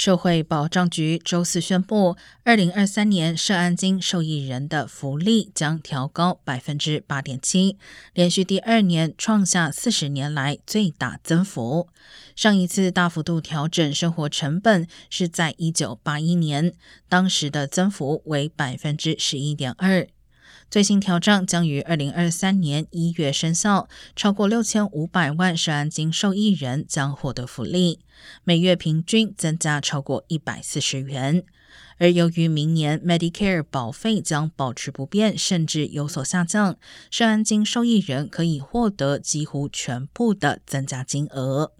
社会保障局周四宣布，二零二三年涉案金受益人的福利将调高百分之八点七，连续第二年创下四十年来最大增幅。上一次大幅度调整生活成本是在一九八一年，当时的增幅为百分之十一点二。最新调整将于二零二三年一月生效，超过六千五百万涉案金受益人将获得福利，每月平均增加超过一百四十元。而由于明年 Medicare 保费将保持不变，甚至有所下降，涉案金受益人可以获得几乎全部的增加金额。